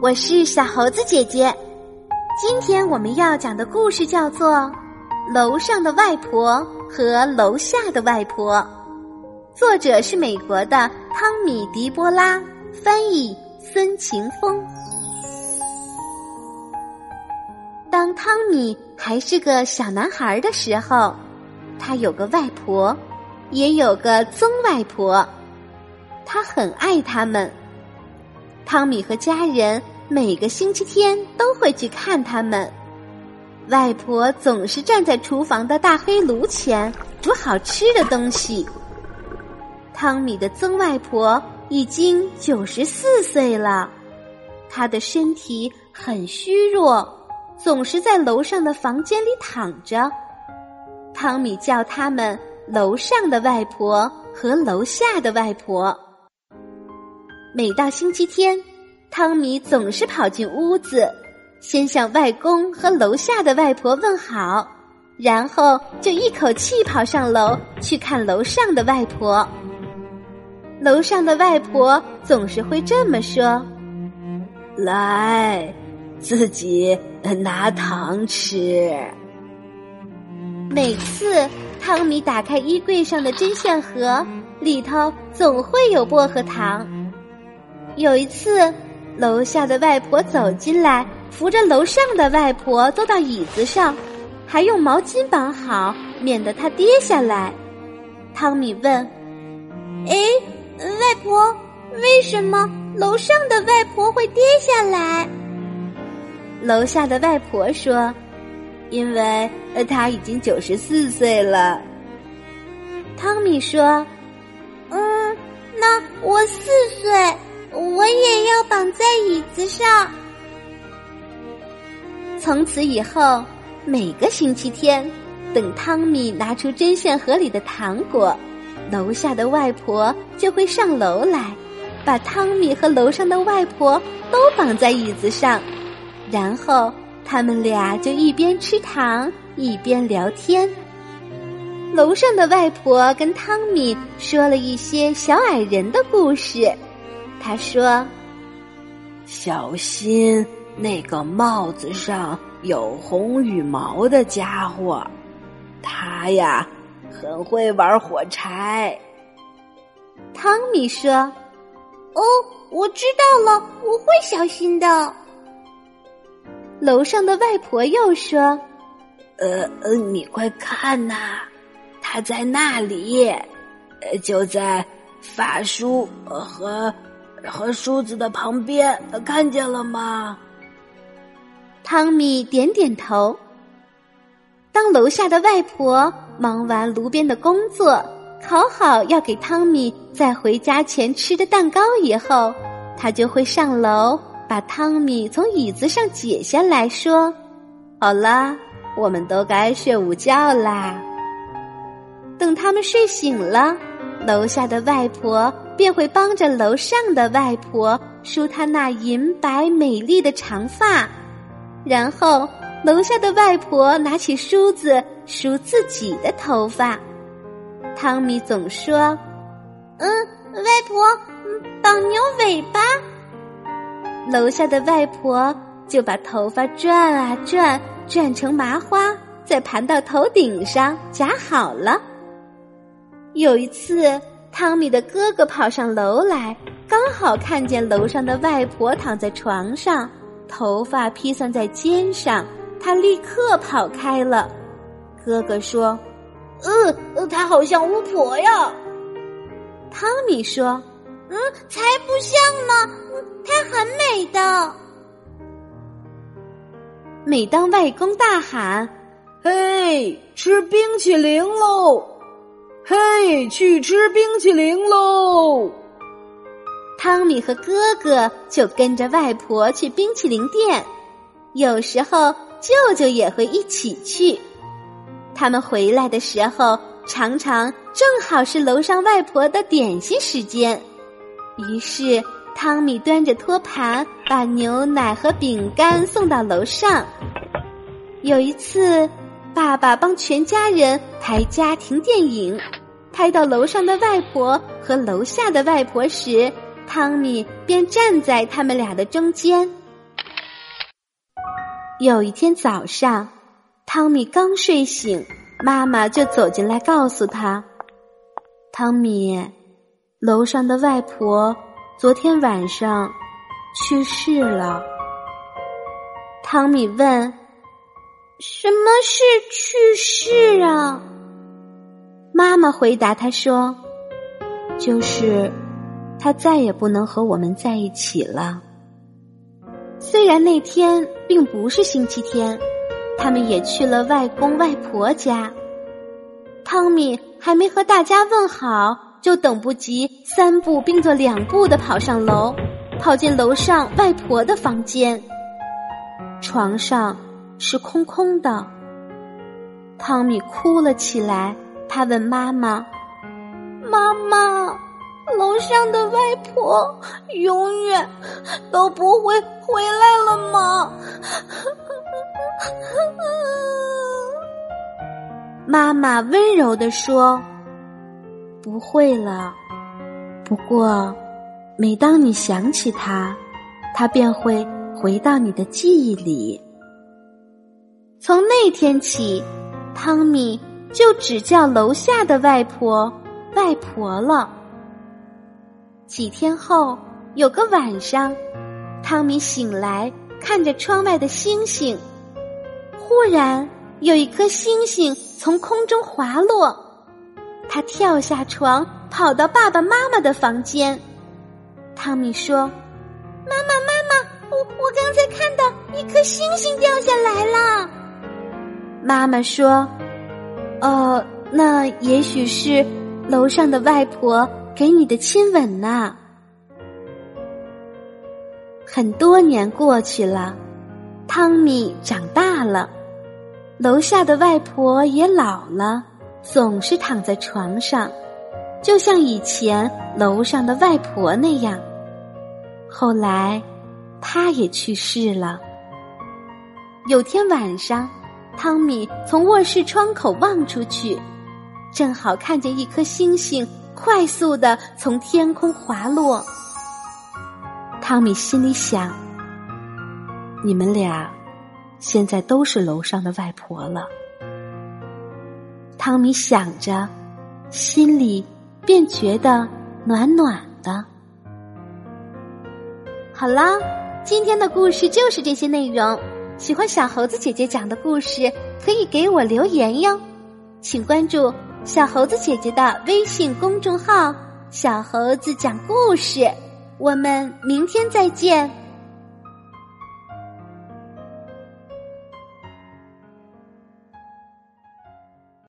我是小猴子姐姐。今天我们要讲的故事叫做《楼上的外婆和楼下的外婆》，作者是美国的汤米·迪波拉，翻译孙晴风。当汤米还是个小男孩的时候，他有个外婆，也有个曾外婆，他很爱他们。汤米和家人每个星期天都会去看他们。外婆总是站在厨房的大黑炉前煮好吃的东西。汤米的曾外婆已经九十四岁了，她的身体很虚弱，总是在楼上的房间里躺着。汤米叫他们楼上的外婆和楼下的外婆。每到星期天，汤米总是跑进屋子，先向外公和楼下的外婆问好，然后就一口气跑上楼去看楼上的外婆。楼上的外婆总是会这么说：“来，自己拿糖吃。”每次汤米打开衣柜上的针线盒，里头总会有薄荷糖。有一次，楼下的外婆走进来，扶着楼上的外婆坐到椅子上，还用毛巾绑好，免得她跌下来。汤米问：“哎，外婆，为什么楼上的外婆会跌下来？”楼下的外婆说：“因为她已经九十四岁了。”汤米说：“嗯，那我四岁。”我也要绑在椅子上。从此以后，每个星期天，等汤米拿出针线盒里的糖果，楼下的外婆就会上楼来，把汤米和楼上的外婆都绑在椅子上，然后他们俩就一边吃糖一边聊天。楼上的外婆跟汤米说了一些小矮人的故事。他说：“小心那个帽子上有红羽毛的家伙，他呀很会玩火柴。”汤米说：“哦，我知道了，我会小心的。”楼上的外婆又说：“呃呃，你快看呐，他在那里，呃，就在法叔和。”和梳子的旁边，看见了吗？汤米点点头。当楼下的外婆忙完炉边的工作，烤好要给汤米在回家前吃的蛋糕以后，他就会上楼把汤米从椅子上解下来说：“好啦，我们都该睡午觉啦。”等他们睡醒了，楼下的外婆。便会帮着楼上的外婆梳她那银白美丽的长发，然后楼下的外婆拿起梳子梳自己的头发。汤米总说：“嗯，外婆，绑牛尾巴。”楼下的外婆就把头发转啊转，转成麻花，再盘到头顶上夹好了。有一次。汤米的哥哥跑上楼来，刚好看见楼上的外婆躺在床上，头发披散在肩上。他立刻跑开了。哥哥说：“呃，她好像巫婆呀。”汤米说：“嗯，才不像呢，她很美的。”每当外公大喊：“嘿，吃冰淇淋喽！”嘿，去吃冰淇淋喽！汤米和哥哥就跟着外婆去冰淇淋店，有时候舅舅也会一起去。他们回来的时候，常常正好是楼上外婆的点心时间。于是，汤米端着托盘，把牛奶和饼干送到楼上。有一次。爸爸帮全家人拍家庭电影，拍到楼上的外婆和楼下的外婆时，汤米便站在他们俩的中间，有一天早上，汤米刚睡醒，妈妈就走进来告诉他：“汤米，楼上的外婆昨天晚上去世了。”汤米问：“什么是去世啊？”妈妈回答他说：“就是他再也不能和我们在一起了。”虽然那天并不是星期天，他们也去了外公外婆家。汤米还没和大家问好，就等不及三步并作两步的跑上楼，跑进楼上外婆的房间。床上是空空的。汤米哭了起来，他问妈妈：“妈妈。”楼上的外婆永远都不会回来了吗？妈妈温柔地说：“不会了。不过，每当你想起她，她便会回到你的记忆里。”从那天起，汤米就只叫楼下的外婆外婆了。几天后，有个晚上，汤米醒来，看着窗外的星星。忽然，有一颗星星从空中滑落，他跳下床，跑到爸爸妈妈的房间。汤米说：“妈妈，妈妈，我我刚才看到一颗星星掉下来了。”妈妈说：“哦，那也许是楼上的外婆。”给你的亲吻呢？很多年过去了，汤米长大了，楼下的外婆也老了，总是躺在床上，就像以前楼上的外婆那样。后来，她也去世了。有天晚上，汤米从卧室窗口望出去，正好看见一颗星星。快速的从天空滑落，汤米心里想：“你们俩现在都是楼上的外婆了。”汤米想着，心里便觉得暖暖的。好了，今天的故事就是这些内容。喜欢小猴子姐姐讲的故事，可以给我留言哟，请关注。小猴子姐姐的微信公众号“小猴子讲故事”，我们明天再见。